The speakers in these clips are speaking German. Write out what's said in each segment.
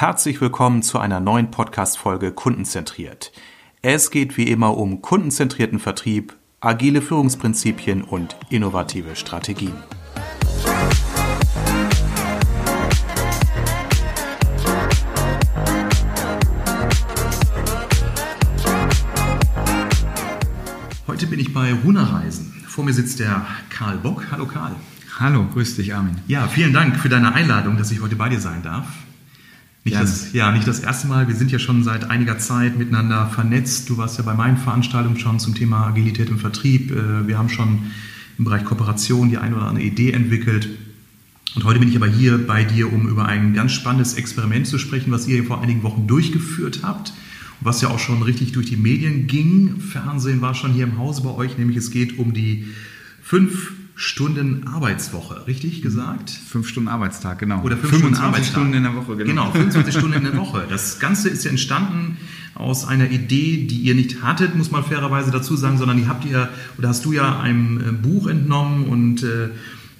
Herzlich willkommen zu einer neuen Podcast-Folge Kundenzentriert. Es geht wie immer um kundenzentrierten Vertrieb, agile Führungsprinzipien und innovative Strategien. Heute bin ich bei Runa Reisen. Vor mir sitzt der Karl Bock. Hallo Karl. Hallo, grüß dich, Armin. Ja, vielen Dank für deine Einladung, dass ich heute bei dir sein darf. Nicht das, ja, nicht das erste Mal. Wir sind ja schon seit einiger Zeit miteinander vernetzt. Du warst ja bei meinen Veranstaltungen schon zum Thema Agilität im Vertrieb. Äh, wir haben schon im Bereich Kooperation die eine oder andere Idee entwickelt. Und heute bin ich aber hier bei dir, um über ein ganz spannendes Experiment zu sprechen, was ihr vor einigen Wochen durchgeführt habt und was ja auch schon richtig durch die Medien ging. Fernsehen war schon hier im Hause bei euch, nämlich es geht um die fünf Stunden Arbeitswoche, richtig gesagt? Fünf Stunden Arbeitstag, genau. Oder fünf 25 Stunden, Stunden in der Woche, genau. Genau, 25 Stunden in der Woche. Das Ganze ist ja entstanden aus einer Idee, die ihr nicht hattet, muss man fairerweise dazu sagen, sondern die habt ihr, oder hast du ja einem äh, Buch entnommen und äh,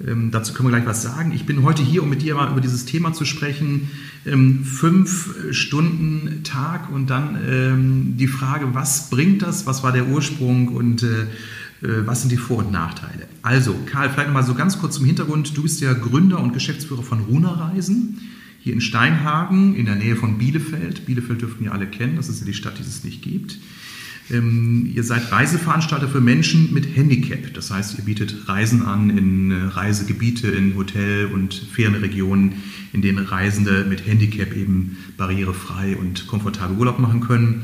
ähm, dazu können wir gleich was sagen. Ich bin heute hier, um mit dir mal über dieses Thema zu sprechen. Ähm, fünf Stunden Tag und dann ähm, die Frage, was bringt das, was war der Ursprung und äh, äh, was sind die Vor- und Nachteile? Also, Karl, vielleicht mal so ganz kurz zum Hintergrund. Du bist ja Gründer und Geschäftsführer von Runa Reisen hier in Steinhagen in der Nähe von Bielefeld. Bielefeld dürften ja alle kennen, das ist ja die Stadt, die es nicht gibt. Ähm, ihr seid Reiseveranstalter für Menschen mit Handicap. Das heißt, ihr bietet Reisen an in äh, Reisegebiete, in Hotel- und Ferienregionen, in denen Reisende mit Handicap eben barrierefrei und komfortabel Urlaub machen können.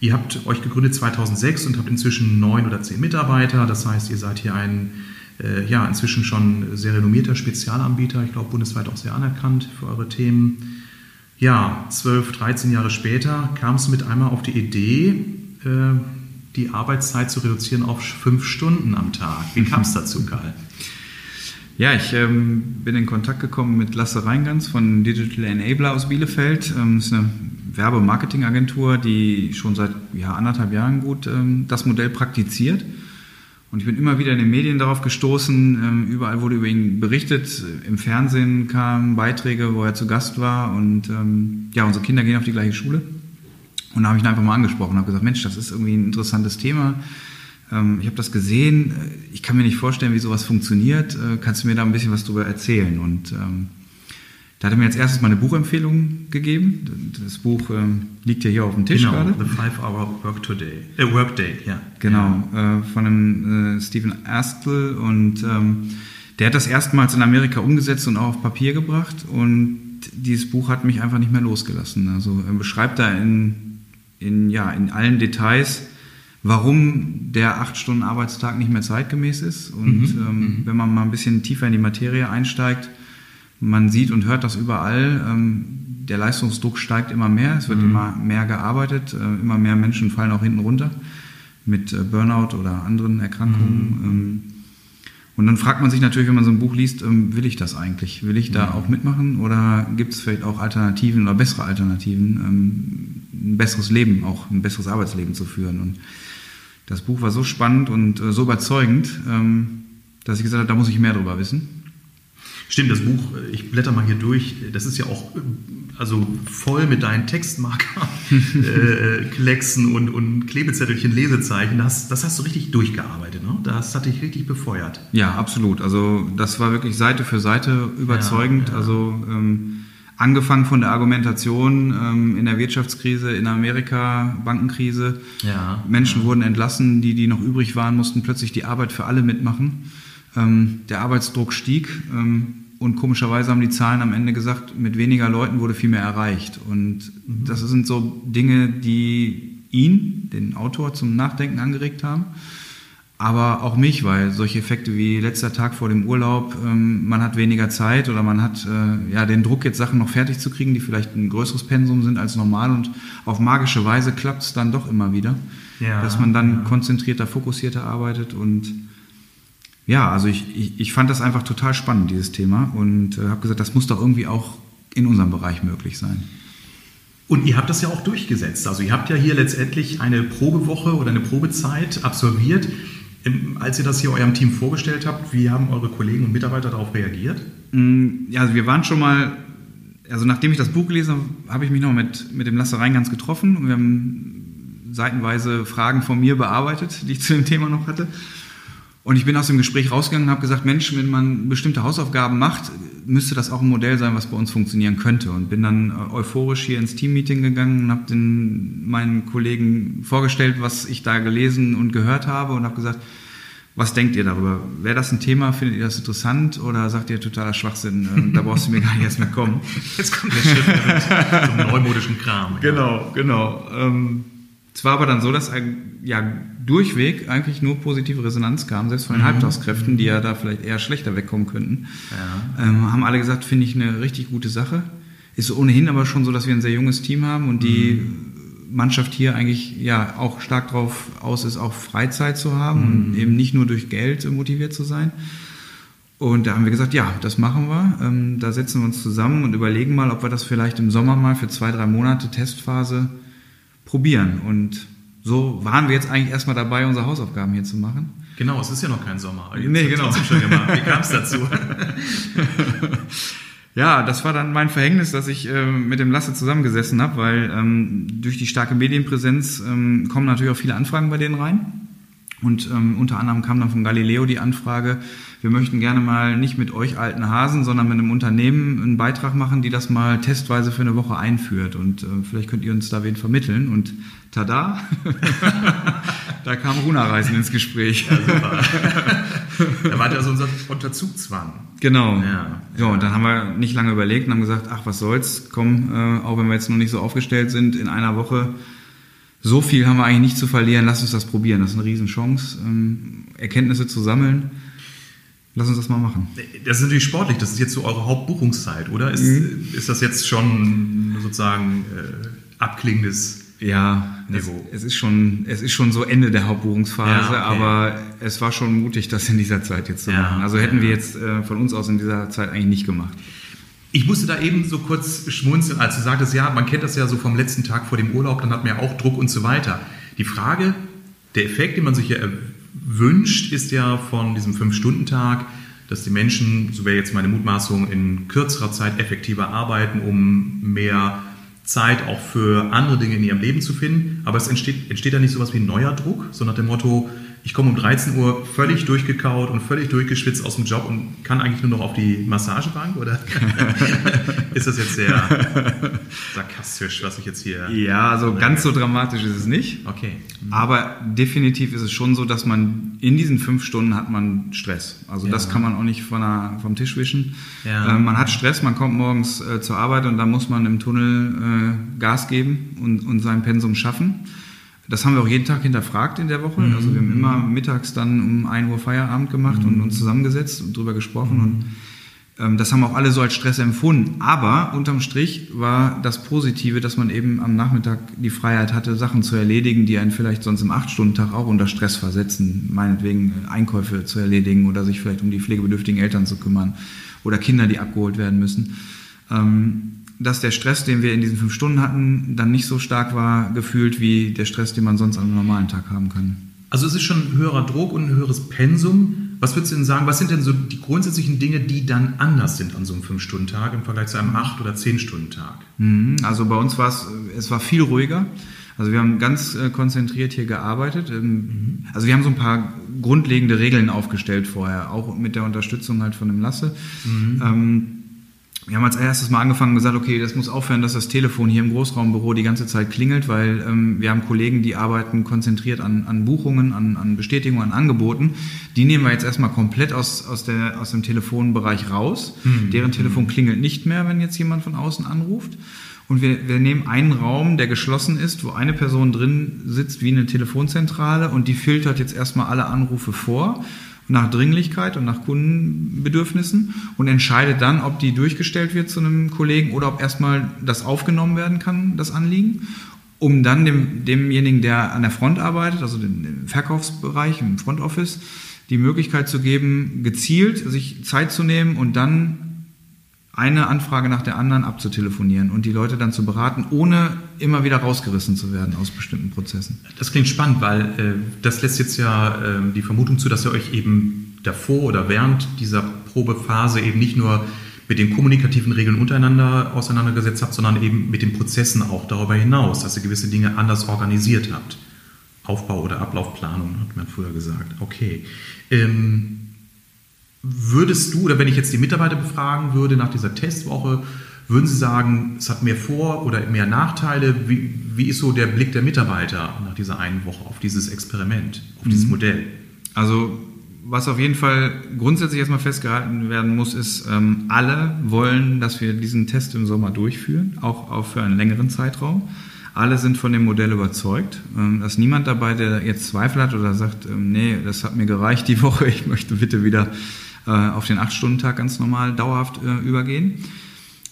Ihr habt euch gegründet 2006 und habt inzwischen neun oder zehn Mitarbeiter. Das heißt, ihr seid hier ein äh, ja, inzwischen schon sehr renommierter Spezialanbieter, ich glaube bundesweit auch sehr anerkannt für eure Themen. Ja, 12, 13 Jahre später kam es mit einmal auf die Idee, äh, die Arbeitszeit zu reduzieren auf fünf Stunden am Tag. Wie kam es dazu, Karl? Ja, ich ähm, bin in Kontakt gekommen mit Lasse Reingans von Digital Enabler aus Bielefeld. Ähm, ist eine Werbe-Marketing-Agentur, die schon seit ja, anderthalb Jahren gut ähm, das Modell praktiziert. Und ich bin immer wieder in den Medien darauf gestoßen, ähm, überall wurde über ihn berichtet, im Fernsehen kamen Beiträge, wo er zu Gast war und ähm, ja, unsere Kinder gehen auf die gleiche Schule. Und da habe ich ihn einfach mal angesprochen und habe gesagt, Mensch, das ist irgendwie ein interessantes Thema. Ähm, ich habe das gesehen, ich kann mir nicht vorstellen, wie sowas funktioniert. Äh, kannst du mir da ein bisschen was darüber erzählen? Und ähm, da hat er mir als erstes mal eine Buchempfehlung gegeben. Das Buch ähm, liegt ja hier auf dem Tisch genau, gerade. The Five Hour Work Today. Äh, Workday, ja. Genau, äh, von einem äh, Stephen Astle und ähm, der hat das erstmals in Amerika umgesetzt und auch auf Papier gebracht und dieses Buch hat mich einfach nicht mehr losgelassen. Also er beschreibt da in, in, ja, in allen Details, warum der acht Stunden Arbeitstag nicht mehr zeitgemäß ist und mhm, ähm, mhm. wenn man mal ein bisschen tiefer in die Materie einsteigt, man sieht und hört das überall. Ähm, der Leistungsdruck steigt immer mehr, es wird mhm. immer mehr gearbeitet, äh, immer mehr Menschen fallen auch hinten runter mit äh, Burnout oder anderen Erkrankungen. Mhm. Ähm, und dann fragt man sich natürlich, wenn man so ein Buch liest, ähm, will ich das eigentlich? Will ich da mhm. auch mitmachen oder gibt es vielleicht auch Alternativen oder bessere Alternativen, ein besseres Leben, auch ein besseres Arbeitsleben zu führen? Und das Buch war so spannend und äh, so überzeugend, dass ich gesagt habe, da muss ich mehr drüber wissen. Stimmt, das Buch, ich blätter mal hier durch, das ist ja auch also voll mit deinen Textmarker, äh, Klecksen und, und Klebezettelchen, Lesezeichen. Das, das hast du richtig durchgearbeitet, ne? Das hat dich richtig befeuert. Ja, absolut. Also das war wirklich Seite für Seite überzeugend. Ja, ja. Also ähm, angefangen von der Argumentation ähm, in der Wirtschaftskrise in Amerika, Bankenkrise. Ja, Menschen wurden entlassen, die, die noch übrig waren, mussten plötzlich die Arbeit für alle mitmachen. Ähm, der Arbeitsdruck stieg ähm, und komischerweise haben die Zahlen am Ende gesagt, mit weniger Leuten wurde viel mehr erreicht. Und mhm. das sind so Dinge, die ihn, den Autor, zum Nachdenken angeregt haben. Aber auch mich, weil solche Effekte wie letzter Tag vor dem Urlaub, ähm, man hat weniger Zeit oder man hat äh, ja den Druck, jetzt Sachen noch fertig zu kriegen, die vielleicht ein größeres Pensum sind als normal und auf magische Weise klappt es dann doch immer wieder, ja, dass man dann ja. konzentrierter, fokussierter arbeitet und ja, also ich, ich, ich fand das einfach total spannend, dieses Thema, und äh, habe gesagt, das muss doch irgendwie auch in unserem Bereich möglich sein. Und ihr habt das ja auch durchgesetzt. Also ihr habt ja hier letztendlich eine Probewoche oder eine Probezeit absolviert. Ähm, als ihr das hier eurem Team vorgestellt habt, wie haben eure Kollegen und Mitarbeiter darauf reagiert? Mm, ja, also wir waren schon mal also nachdem ich das Buch gelesen habe, habe ich mich noch mit, mit dem Lasse Reingans getroffen und wir haben seitenweise Fragen von mir bearbeitet, die ich zu dem Thema noch hatte. Und ich bin aus dem Gespräch rausgegangen und habe gesagt, Mensch, wenn man bestimmte Hausaufgaben macht, müsste das auch ein Modell sein, was bei uns funktionieren könnte. Und bin dann äh, euphorisch hier ins Teammeeting gegangen und habe den meinen Kollegen vorgestellt, was ich da gelesen und gehört habe und habe gesagt, was denkt ihr darüber? Wäre das ein Thema? Findet ihr das interessant? Oder sagt ihr totaler Schwachsinn? Äh, da brauchst du mir gar nicht erst mehr kommen. Jetzt kommt der Schritt mit zum neumodischen Kram. Genau, genau. Ähm, es war aber dann so, dass ja durchweg eigentlich nur positive Resonanz kam, selbst von den mhm. Halbtagskräften, die ja da vielleicht eher schlechter wegkommen könnten. Ja. Ähm, haben alle gesagt, finde ich eine richtig gute Sache. Ist ohnehin aber schon so, dass wir ein sehr junges Team haben und die mhm. Mannschaft hier eigentlich ja auch stark darauf aus ist, auch Freizeit zu haben mhm. und eben nicht nur durch Geld motiviert zu sein. Und da haben wir gesagt, ja, das machen wir. Ähm, da setzen wir uns zusammen und überlegen mal, ob wir das vielleicht im Sommer mal für zwei, drei Monate Testphase probieren. Und so waren wir jetzt eigentlich erstmal dabei, unsere Hausaufgaben hier zu machen. Genau, es ist ja noch kein Sommer. Jetzt nee, genau. Schon gemacht. Wie kam es dazu? ja, das war dann mein Verhängnis, dass ich äh, mit dem Lasse zusammengesessen habe, weil ähm, durch die starke Medienpräsenz ähm, kommen natürlich auch viele Anfragen bei denen rein. Und ähm, unter anderem kam dann von Galileo die Anfrage, wir möchten gerne mal nicht mit euch alten Hasen, sondern mit einem Unternehmen einen Beitrag machen, die das mal testweise für eine Woche einführt. Und äh, vielleicht könnt ihr uns da wen vermitteln. Und tada, da kam Runa-Reisen ins Gespräch. Ja, super. da war das unser unter Zugzwang. Genau. Ja. So, und dann haben wir nicht lange überlegt und haben gesagt, ach, was soll's, komm, äh, auch wenn wir jetzt noch nicht so aufgestellt sind, in einer Woche so viel haben wir eigentlich nicht zu verlieren, lass uns das probieren. Das ist eine Riesenchance, ähm, Erkenntnisse zu sammeln Lass uns das mal machen. Das ist natürlich sportlich. Das ist jetzt so eure Hauptbuchungszeit, oder? Ist, mhm. ist das jetzt schon sozusagen äh, abklingendes ja, Niveau? Es, es, ist schon, es ist schon so Ende der Hauptbuchungsphase, ja, okay. aber es war schon mutig, das in dieser Zeit jetzt zu ja, machen. Also hätten ja. wir jetzt äh, von uns aus in dieser Zeit eigentlich nicht gemacht. Ich musste da eben so kurz schmunzeln, als du sagtest, ja, man kennt das ja so vom letzten Tag vor dem Urlaub, dann hat man ja auch Druck und so weiter. Die Frage, der Effekt, den man sich ja wünscht, ist ja von diesem Fünf-Stunden-Tag, dass die Menschen, so wäre jetzt meine Mutmaßung, in kürzerer Zeit effektiver arbeiten, um mehr Zeit auch für andere Dinge in ihrem Leben zu finden. Aber es entsteht, entsteht da nicht so etwas wie ein neuer Druck, so nach dem Motto, ich komme um 13 Uhr völlig durchgekaut und völlig durchgeschwitzt aus dem Job und kann eigentlich nur noch auf die Massagebank oder ist das jetzt sehr sarkastisch, was ich jetzt hier. Ja, also ganz so dramatisch ist es nicht. Okay. Mhm. Aber definitiv ist es schon so, dass man in diesen fünf Stunden hat man Stress. Also ja. das kann man auch nicht von der, vom Tisch wischen. Ja. Äh, man hat Stress, man kommt morgens äh, zur Arbeit und dann muss man im Tunnel äh, Gas geben und, und sein Pensum schaffen. Das haben wir auch jeden Tag hinterfragt in der Woche. Mhm. Also wir haben immer mittags dann um 1 Uhr Feierabend gemacht mhm. und uns zusammengesetzt und drüber gesprochen. Mhm. Und ähm, das haben auch alle so als Stress empfunden. Aber unterm Strich war das Positive, dass man eben am Nachmittag die Freiheit hatte, Sachen zu erledigen, die einen vielleicht sonst im 8-Stunden-Tag auch unter Stress versetzen. Meinetwegen Einkäufe zu erledigen oder sich vielleicht um die pflegebedürftigen Eltern zu kümmern oder Kinder, die abgeholt werden müssen. Dass der Stress, den wir in diesen fünf Stunden hatten, dann nicht so stark war gefühlt wie der Stress, den man sonst an einem normalen Tag haben kann. Also es ist schon ein höherer Druck und ein höheres Pensum. Was würdest du denn sagen, was sind denn so die grundsätzlichen Dinge, die dann anders sind an so einem fünf stunden tag im Vergleich zu einem acht oder zehn stunden tag mhm. Also bei uns war es, es war viel ruhiger. Also wir haben ganz äh, konzentriert hier gearbeitet. Ähm, mhm. Also wir haben so ein paar grundlegende Regeln aufgestellt vorher, auch mit der Unterstützung halt von dem Lasse. Mhm. Ähm, wir haben als erstes mal angefangen und gesagt, okay, das muss aufhören, dass das Telefon hier im Großraumbüro die ganze Zeit klingelt, weil ähm, wir haben Kollegen, die arbeiten konzentriert an, an Buchungen, an, an Bestätigungen, an Angeboten. Die nehmen wir jetzt erstmal komplett aus, aus, der, aus dem Telefonbereich raus. Mhm. Deren Telefon klingelt nicht mehr, wenn jetzt jemand von außen anruft. Und wir, wir nehmen einen Raum, der geschlossen ist, wo eine Person drin sitzt wie eine Telefonzentrale und die filtert jetzt erstmal alle Anrufe vor nach Dringlichkeit und nach Kundenbedürfnissen und entscheidet dann, ob die durchgestellt wird zu einem Kollegen oder ob erstmal das aufgenommen werden kann, das Anliegen, um dann dem, demjenigen, der an der Front arbeitet, also dem Verkaufsbereich, im Front Office, die Möglichkeit zu geben, gezielt sich Zeit zu nehmen und dann eine Anfrage nach der anderen abzutelefonieren und die Leute dann zu beraten, ohne immer wieder rausgerissen zu werden aus bestimmten Prozessen. Das klingt spannend, weil äh, das lässt jetzt ja äh, die Vermutung zu, dass ihr euch eben davor oder während dieser Probephase eben nicht nur mit den kommunikativen Regeln untereinander auseinandergesetzt habt, sondern eben mit den Prozessen auch darüber hinaus, dass ihr gewisse Dinge anders organisiert habt. Aufbau- oder Ablaufplanung, hat man früher gesagt. Okay. Ähm, würdest du, oder wenn ich jetzt die Mitarbeiter befragen würde nach dieser Testwoche, würden Sie sagen, es hat mehr Vor- oder mehr Nachteile? Wie, wie ist so der Blick der Mitarbeiter nach dieser einen Woche auf dieses Experiment, auf dieses mhm. Modell? Also was auf jeden Fall grundsätzlich erstmal festgehalten werden muss, ist, ähm, alle wollen, dass wir diesen Test im Sommer durchführen, auch, auch für einen längeren Zeitraum. Alle sind von dem Modell überzeugt. Ähm, dass niemand dabei, der jetzt Zweifel hat oder sagt, ähm, nee, das hat mir gereicht die Woche, ich möchte bitte wieder auf den 8-Stunden-Tag ganz normal dauerhaft äh, übergehen.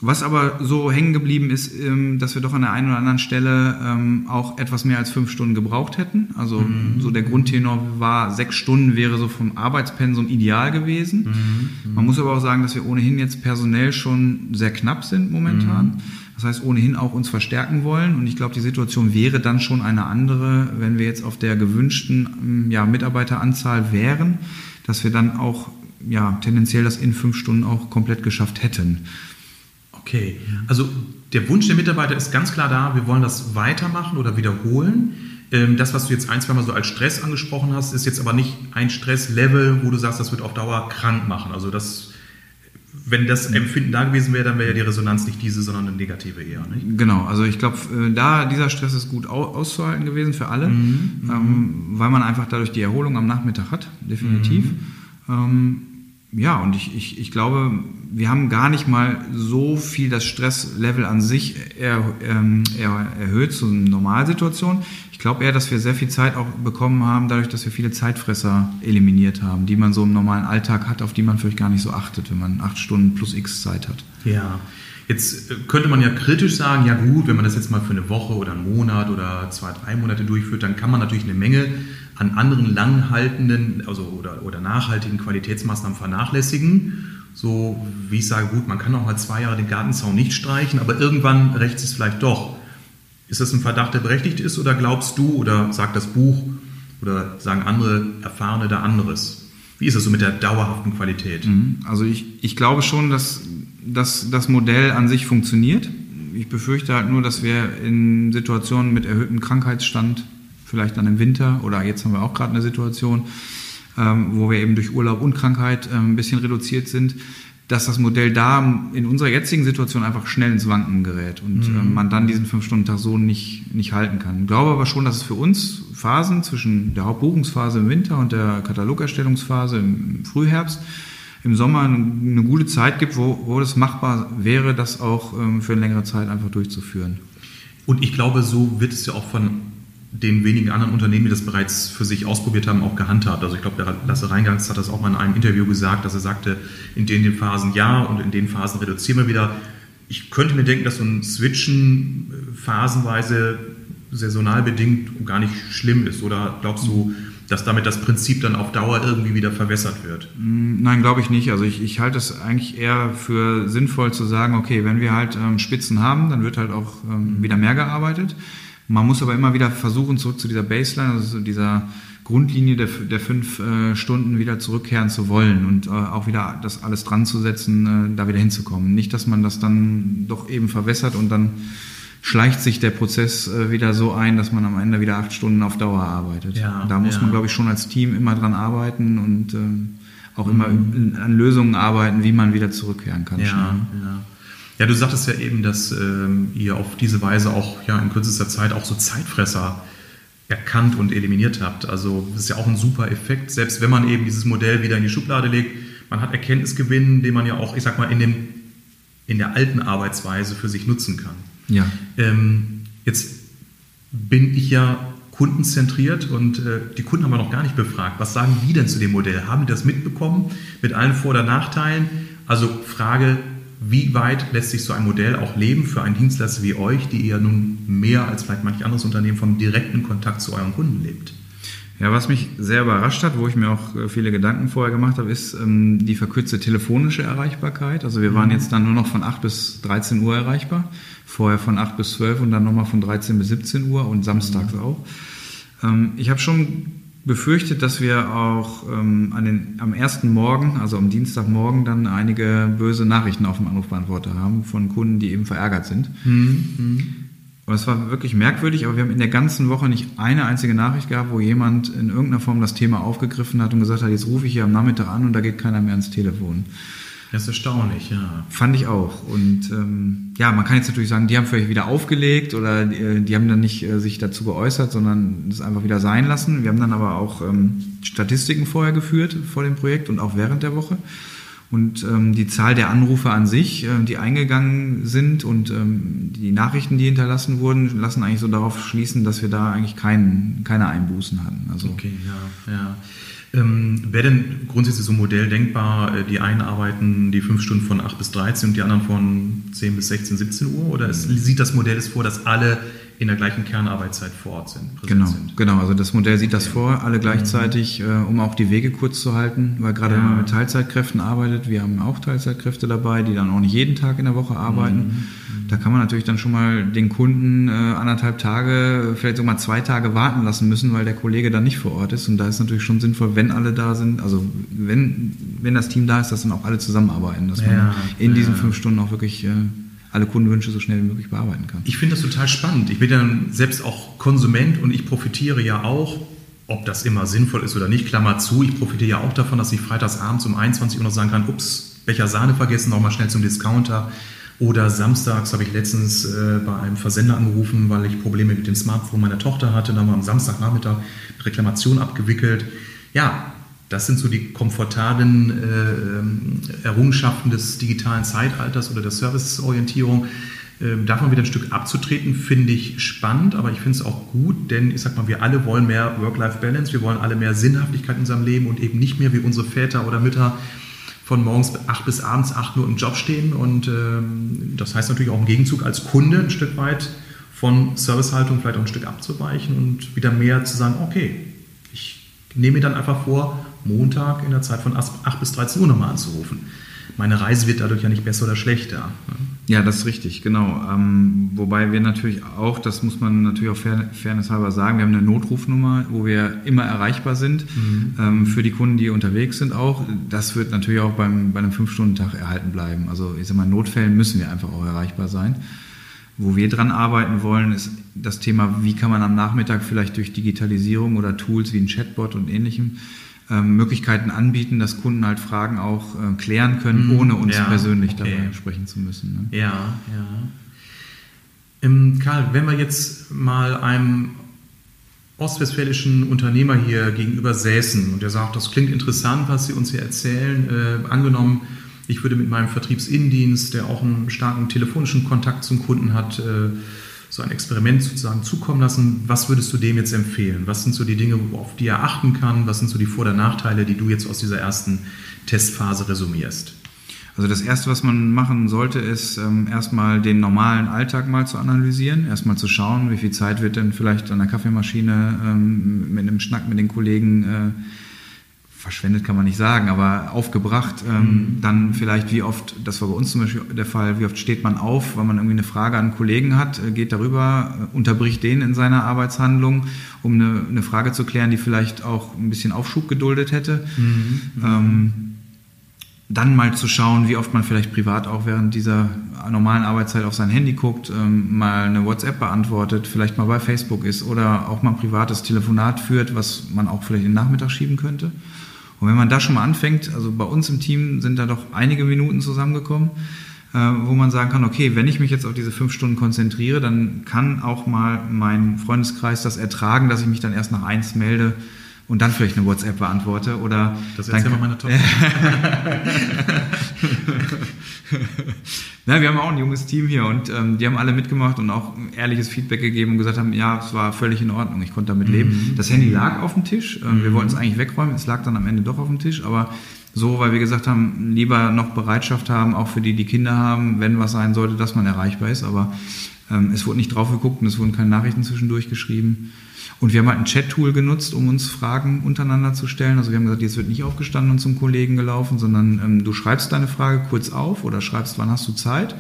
Was aber so hängen geblieben ist, ähm, dass wir doch an der einen oder anderen Stelle ähm, auch etwas mehr als fünf Stunden gebraucht hätten. Also mhm. so der Grundtenor war, sechs Stunden wäre so vom Arbeitspensum ideal gewesen. Mhm. Man muss aber auch sagen, dass wir ohnehin jetzt personell schon sehr knapp sind momentan. Mhm. Das heißt, ohnehin auch uns verstärken wollen. Und ich glaube, die Situation wäre dann schon eine andere, wenn wir jetzt auf der gewünschten ja, Mitarbeiteranzahl wären, dass wir dann auch ja, tendenziell das in fünf Stunden auch komplett geschafft hätten. Okay, also der Wunsch der Mitarbeiter ist ganz klar da, wir wollen das weitermachen oder wiederholen. Ähm, das, was du jetzt ein, zwei Mal so als Stress angesprochen hast, ist jetzt aber nicht ein Stresslevel, wo du sagst, das wird auf Dauer krank machen. Also das, wenn das Empfinden da gewesen wäre, dann wäre ja die Resonanz nicht diese, sondern eine negative eher. Nicht? Genau, also ich glaube, äh, da dieser Stress ist gut auszuhalten gewesen für alle, mhm, ähm, weil man einfach dadurch die Erholung am Nachmittag hat, definitiv. Mhm. Ähm, ja, und ich, ich, ich glaube, wir haben gar nicht mal so viel das Stresslevel an sich er, ähm, er, erhöht zu einer Normalsituation. Ich glaube eher, dass wir sehr viel Zeit auch bekommen haben, dadurch, dass wir viele Zeitfresser eliminiert haben, die man so im normalen Alltag hat, auf die man vielleicht gar nicht so achtet, wenn man acht Stunden plus X Zeit hat. Ja. Jetzt äh, könnte man ja kritisch sagen, ja gut, wenn man das jetzt mal für eine Woche oder einen Monat oder zwei, drei Monate durchführt, dann kann man natürlich eine Menge an anderen langhaltenden also oder, oder nachhaltigen Qualitätsmaßnahmen vernachlässigen. So wie ich sage, gut, man kann auch mal zwei Jahre den Gartenzaun nicht streichen, aber irgendwann rächt es vielleicht doch. Ist das ein Verdacht, der berechtigt ist, oder glaubst du oder sagt das Buch oder sagen andere Erfahrene da anderes? Wie ist es so mit der dauerhaften Qualität? Mhm. Also ich, ich glaube schon, dass, dass das Modell an sich funktioniert. Ich befürchte halt nur, dass wir in Situationen mit erhöhtem Krankheitsstand vielleicht dann im Winter oder jetzt haben wir auch gerade eine Situation, ähm, wo wir eben durch Urlaub und Krankheit ähm, ein bisschen reduziert sind, dass das Modell da in unserer jetzigen Situation einfach schnell ins Wanken gerät und mhm. ähm, man dann diesen Fünf-Stunden-Tag so nicht, nicht halten kann. Ich glaube aber schon, dass es für uns Phasen zwischen der Hauptbuchungsphase im Winter und der Katalogerstellungsphase im Frühherbst im Sommer eine, gute Zeit gibt, wo, wo es machbar wäre, das auch für eine längere Zeit einfach durchzuführen. Und ich glaube, so wird es ja auch von den wenigen anderen Unternehmen, die das bereits für sich ausprobiert haben, auch gehandhabt. Also ich glaube, der Lasse Reingangs hat das auch mal in einem Interview gesagt, dass er sagte, in den, den Phasen ja und in den Phasen reduzieren wir wieder. Ich könnte mir denken, dass so ein Switchen äh, phasenweise saisonal bedingt gar nicht schlimm ist. Oder glaubst du, dass damit das Prinzip dann auf Dauer irgendwie wieder verwässert wird? Mm, nein, glaube ich nicht. Also ich, ich halte es eigentlich eher für sinnvoll zu sagen, okay, wenn wir halt ähm, Spitzen haben, dann wird halt auch ähm, wieder mehr gearbeitet. Man muss aber immer wieder versuchen, zurück zu dieser Baseline, also dieser Grundlinie der, der fünf äh, Stunden wieder zurückkehren zu wollen und äh, auch wieder das alles dran zu setzen, äh, da wieder hinzukommen. Nicht, dass man das dann doch eben verwässert und dann schleicht sich der Prozess äh, wieder so ein, dass man am Ende wieder acht Stunden auf Dauer arbeitet. Ja, da muss ja. man, glaube ich, schon als Team immer dran arbeiten und ähm, auch mhm. immer an Lösungen arbeiten, wie man wieder zurückkehren kann. Ja, ja. Du sagtest ja eben, dass ähm, ihr auf diese Weise auch ja, in kürzester Zeit auch so Zeitfresser erkannt und eliminiert habt. Also das ist ja auch ein super Effekt, selbst wenn man eben dieses Modell wieder in die Schublade legt. Man hat Erkenntnisgewinn, den man ja auch, ich sag mal, in, dem, in der alten Arbeitsweise für sich nutzen kann. Ja. Ähm, jetzt bin ich ja kundenzentriert und äh, die Kunden haben wir noch gar nicht befragt. Was sagen die denn zu dem Modell? Haben die das mitbekommen mit allen Vor- oder Nachteilen? Also Frage, wie weit lässt sich so ein Modell auch leben für einen Dienstleister wie euch, die ihr nun mehr als vielleicht manch anderes Unternehmen vom direkten Kontakt zu euren Kunden lebt? Ja, was mich sehr überrascht hat, wo ich mir auch äh, viele Gedanken vorher gemacht habe, ist ähm, die verkürzte telefonische Erreichbarkeit. Also wir waren mhm. jetzt dann nur noch von 8 bis 13 Uhr erreichbar, vorher von 8 bis 12 und dann nochmal von 13 bis 17 Uhr und samstags mhm. auch. Ähm, ich habe schon befürchte, dass wir auch ähm, an den, am ersten Morgen, also am Dienstagmorgen, dann einige böse Nachrichten auf dem Anrufbeantworter haben von Kunden, die eben verärgert sind. Mhm. Und es war wirklich merkwürdig, aber wir haben in der ganzen Woche nicht eine einzige Nachricht gehabt, wo jemand in irgendeiner Form das Thema aufgegriffen hat und gesagt hat, jetzt rufe ich hier am Nachmittag an und da geht keiner mehr ans Telefon. Das ist erstaunlich, ja. Fand ich auch. Und ähm, ja, man kann jetzt natürlich sagen, die haben vielleicht wieder aufgelegt oder die, äh, die haben dann nicht äh, sich dazu geäußert, sondern es einfach wieder sein lassen. Wir haben dann aber auch ähm, Statistiken vorher geführt vor dem Projekt und auch während der Woche. Und ähm, die Zahl der Anrufe an sich, äh, die eingegangen sind und ähm, die Nachrichten, die hinterlassen wurden, lassen eigentlich so darauf schließen, dass wir da eigentlich kein, keine Einbußen hatten. Also, okay, ja, ja. Ähm, Wäre denn grundsätzlich so ein Modell denkbar, äh, die einen arbeiten die fünf Stunden von 8 bis 13 und die anderen von 10 bis 16, 17 Uhr? Oder es, sieht das Modell es vor, dass alle in der gleichen Kernarbeitszeit vor Ort sind? Genau, sind? genau. Also das Modell sieht das vor, alle gleichzeitig, mhm. äh, um auch die Wege kurz zu halten, weil gerade ja. wenn man mit Teilzeitkräften arbeitet, wir haben auch Teilzeitkräfte dabei, die dann auch nicht jeden Tag in der Woche arbeiten. Mhm. Da kann man natürlich dann schon mal den Kunden äh, anderthalb Tage, vielleicht sogar zwei Tage warten lassen müssen, weil der Kollege dann nicht vor Ort ist. Und da ist natürlich schon sinnvoll, wenn alle da sind, also wenn, wenn das Team da ist, dass dann auch alle zusammenarbeiten, dass man ja, in diesen fünf Stunden auch wirklich äh, alle Kundenwünsche so schnell wie möglich bearbeiten kann. Ich finde das total spannend. Ich bin ja selbst auch Konsument und ich profitiere ja auch, ob das immer sinnvoll ist oder nicht, Klammer zu, ich profitiere ja auch davon, dass ich freitags abends um 21 Uhr noch sagen kann, ups, Becher Sahne vergessen, noch mal schnell zum Discounter oder samstags habe ich letztens äh, bei einem Versender angerufen, weil ich Probleme mit dem Smartphone meiner Tochter hatte. Dann haben wir am Samstagnachmittag Reklamation abgewickelt. Ja, das sind so die komfortablen äh, Errungenschaften des digitalen Zeitalters oder der Serviceorientierung. Ähm, davon wieder ein Stück abzutreten, finde ich spannend, aber ich finde es auch gut, denn ich sag mal, wir alle wollen mehr Work-Life-Balance, wir wollen alle mehr Sinnhaftigkeit in unserem Leben und eben nicht mehr wie unsere Väter oder Mütter von morgens acht bis abends acht nur im Job stehen. Und ähm, das heißt natürlich auch im Gegenzug als Kunde ein Stück weit von Servicehaltung vielleicht auch ein Stück abzuweichen und wieder mehr zu sagen, okay, ich nehme mir dann einfach vor, Montag in der Zeit von 8 bis 13 Uhr nochmal anzurufen meine Reise wird dadurch ja nicht besser oder schlechter. Ne? Ja, das ist richtig, genau. Ähm, wobei wir natürlich auch, das muss man natürlich auch fair, Fairness halber sagen, wir haben eine Notrufnummer, wo wir immer erreichbar sind mhm. ähm, für die Kunden, die unterwegs sind auch. Das wird natürlich auch beim, bei einem Fünf-Stunden-Tag erhalten bleiben. Also ich sag mal, in Notfällen müssen wir einfach auch erreichbar sein. Wo wir dran arbeiten wollen, ist das Thema, wie kann man am Nachmittag vielleicht durch Digitalisierung oder Tools wie ein Chatbot und ähnlichem ähm, Möglichkeiten anbieten, dass Kunden halt Fragen auch äh, klären können, mhm. ohne uns ja, persönlich okay. dabei sprechen zu müssen. Ne? Ja, ja. Ähm, Karl, wenn wir jetzt mal einem ostwestfälischen Unternehmer hier gegenüber säßen und der sagt, das klingt interessant, was Sie uns hier erzählen, äh, angenommen, ich würde mit meinem Vertriebsinnendienst, der auch einen starken telefonischen Kontakt zum Kunden hat, äh, so ein Experiment sozusagen zukommen lassen. Was würdest du dem jetzt empfehlen? Was sind so die Dinge, auf die er achten kann? Was sind so die Vor- und Nachteile, die du jetzt aus dieser ersten Testphase resumierst? Also das Erste, was man machen sollte, ist ähm, erstmal den normalen Alltag mal zu analysieren, erstmal zu schauen, wie viel Zeit wird denn vielleicht an der Kaffeemaschine ähm, mit einem Schnack mit den Kollegen äh, verschwendet kann man nicht sagen, aber aufgebracht, ähm, mhm. dann vielleicht wie oft, das war bei uns zum Beispiel der Fall, wie oft steht man auf, weil man irgendwie eine Frage an einen Kollegen hat, äh, geht darüber, äh, unterbricht den in seiner Arbeitshandlung, um eine, eine, Frage zu klären, die vielleicht auch ein bisschen Aufschub geduldet hätte. Mhm. Ähm, dann mal zu schauen, wie oft man vielleicht privat auch während dieser normalen Arbeitszeit auf sein Handy guckt, ähm, mal eine WhatsApp beantwortet, vielleicht mal bei Facebook ist oder auch mal ein privates Telefonat führt, was man auch vielleicht in den Nachmittag schieben könnte. Und wenn man da schon mal anfängt, also bei uns im Team sind da doch einige Minuten zusammengekommen, äh, wo man sagen kann, okay, wenn ich mich jetzt auf diese fünf Stunden konzentriere, dann kann auch mal mein Freundeskreis das ertragen, dass ich mich dann erst nach eins melde und dann vielleicht eine WhatsApp beantworte oder das erzählen wir meiner Tochter. Na, wir haben auch ein junges Team hier und ähm, die haben alle mitgemacht und auch ehrliches Feedback gegeben und gesagt haben, ja, es war völlig in Ordnung, ich konnte damit mhm. leben. Das Handy lag auf dem Tisch, ähm, wir wollten es eigentlich wegräumen, es lag dann am Ende doch auf dem Tisch, aber so, weil wir gesagt haben, lieber noch Bereitschaft haben, auch für die, die Kinder haben, wenn was sein sollte, dass man erreichbar ist, aber ähm, es wurde nicht drauf geguckt und es wurden keine Nachrichten zwischendurch geschrieben. Und wir haben halt ein Chat-Tool genutzt, um uns Fragen untereinander zu stellen. Also wir haben gesagt, jetzt wird nicht aufgestanden und zum Kollegen gelaufen, sondern ähm, du schreibst deine Frage kurz auf oder schreibst, wann hast du Zeit.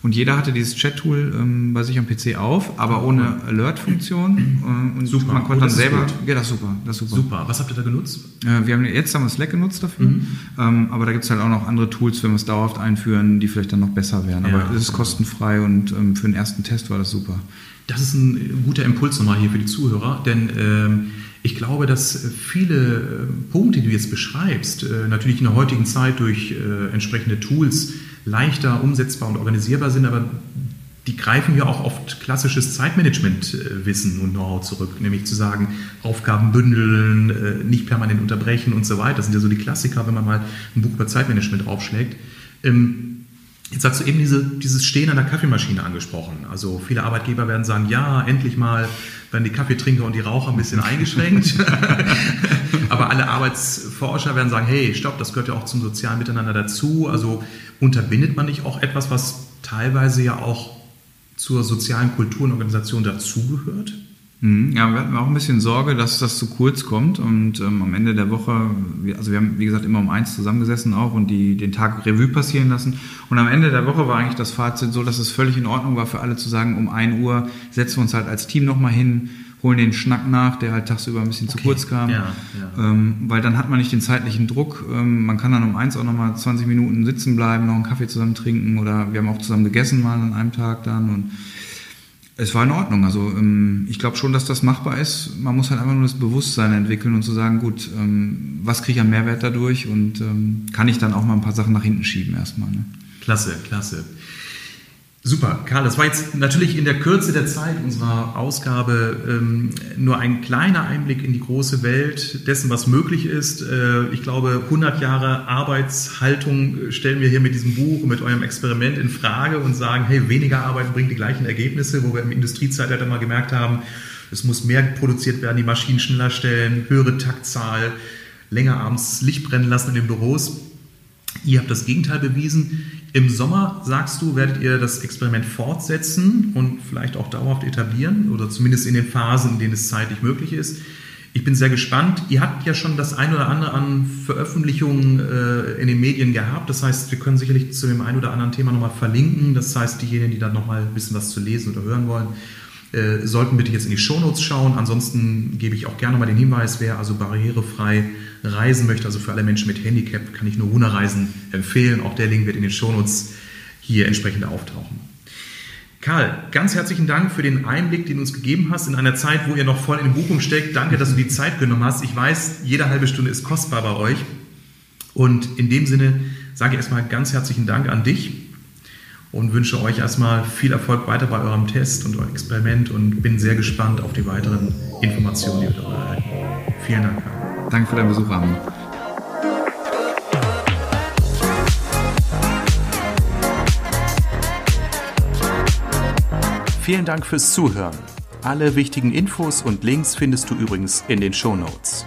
Und jeder hatte dieses Chat-Tool ähm, bei sich am PC auf, aber ohne Alert-Funktion. Äh, und super. Man konnte oh, dann selber. Ja, das ist super. Das ist super. Super. Was habt ihr da genutzt? Äh, wir haben jetzt haben wir Slack genutzt dafür. Mhm. Ähm, aber da gibt es halt auch noch andere Tools, wenn wir es dauerhaft einführen, die vielleicht dann noch besser wären. Aber ja, es ist kostenfrei und ähm, für den ersten Test war das super. Das ist ein guter Impuls nochmal hier für die Zuhörer, denn ähm, ich glaube, dass viele äh, Punkte, die du jetzt beschreibst, äh, natürlich in der heutigen Zeit durch äh, entsprechende Tools leichter umsetzbar und organisierbar sind, aber die greifen ja auch oft klassisches Zeitmanagement-Wissen und Know-how zurück, nämlich zu sagen, Aufgaben bündeln, nicht permanent unterbrechen und so weiter. Das sind ja so die Klassiker, wenn man mal ein Buch über Zeitmanagement aufschlägt. Ähm, Jetzt hast du eben diese, dieses Stehen an der Kaffeemaschine angesprochen. Also viele Arbeitgeber werden sagen, ja, endlich mal werden die Kaffeetrinker und die Raucher ein bisschen eingeschränkt. Aber alle Arbeitsforscher werden sagen, hey, stopp, das gehört ja auch zum sozialen Miteinander dazu. Also unterbindet man nicht auch etwas, was teilweise ja auch zur sozialen Kultur und Organisation dazugehört? Mhm. Ja, wir hatten auch ein bisschen Sorge, dass das zu kurz kommt und ähm, am Ende der Woche, also wir haben wie gesagt immer um eins zusammengesessen auch und die, den Tag Revue passieren lassen und am Ende der Woche war eigentlich das Fazit so, dass es völlig in Ordnung war für alle zu sagen, um ein Uhr setzen wir uns halt als Team nochmal hin, holen den Schnack nach, der halt tagsüber ein bisschen okay. zu kurz kam, ja, ja. Ähm, weil dann hat man nicht den zeitlichen Druck, ähm, man kann dann um eins auch nochmal 20 Minuten sitzen bleiben, noch einen Kaffee zusammen trinken oder wir haben auch zusammen gegessen mal an einem Tag dann und es war in Ordnung. Also ähm, ich glaube schon, dass das machbar ist. Man muss halt einfach nur das Bewusstsein entwickeln und zu sagen, gut, ähm, was kriege ich an Mehrwert dadurch und ähm, kann ich dann auch mal ein paar Sachen nach hinten schieben erstmal. Ne? Klasse, klasse. Super, Karl, das war jetzt natürlich in der Kürze der Zeit unserer Ausgabe ähm, nur ein kleiner Einblick in die große Welt dessen, was möglich ist. Äh, ich glaube, 100 Jahre Arbeitshaltung stellen wir hier mit diesem Buch und mit eurem Experiment in Frage und sagen, hey, weniger Arbeit bringt die gleichen Ergebnisse, wo wir im Industriezeitalter mal gemerkt haben, es muss mehr produziert werden, die Maschinen schneller stellen, höhere Taktzahl, länger abends Licht brennen lassen in den Büros. Ihr habt das Gegenteil bewiesen. Im Sommer, sagst du, werdet ihr das Experiment fortsetzen und vielleicht auch dauerhaft etablieren oder zumindest in den Phasen, in denen es zeitlich möglich ist. Ich bin sehr gespannt. Ihr habt ja schon das ein oder andere an Veröffentlichungen äh, in den Medien gehabt. Das heißt, wir können sicherlich zu dem einen oder anderen Thema nochmal verlinken. Das heißt, diejenigen, die dann nochmal ein bisschen was zu lesen oder hören wollen, äh, sollten bitte jetzt in die Shownotes schauen. Ansonsten gebe ich auch gerne mal den Hinweis, wer also barrierefrei reisen möchte, also für alle Menschen mit Handicap, kann ich nur Huna Reisen empfehlen. Auch der Link wird in den Shownotes hier entsprechend auftauchen. Karl, ganz herzlichen Dank für den Einblick, den du uns gegeben hast in einer Zeit, wo ihr noch voll in Buchung steckt. Danke, dass du die Zeit genommen hast. Ich weiß, jede halbe Stunde ist kostbar bei euch. Und in dem Sinne sage ich erstmal ganz herzlichen Dank an dich und wünsche euch erstmal viel Erfolg weiter bei eurem Test und eurem Experiment und bin sehr gespannt auf die weiteren Informationen, die wir darüber erhalten. Vielen Dank. Danke für deinen Besuch, Armin. Vielen Dank fürs Zuhören. Alle wichtigen Infos und Links findest du übrigens in den Show Notes.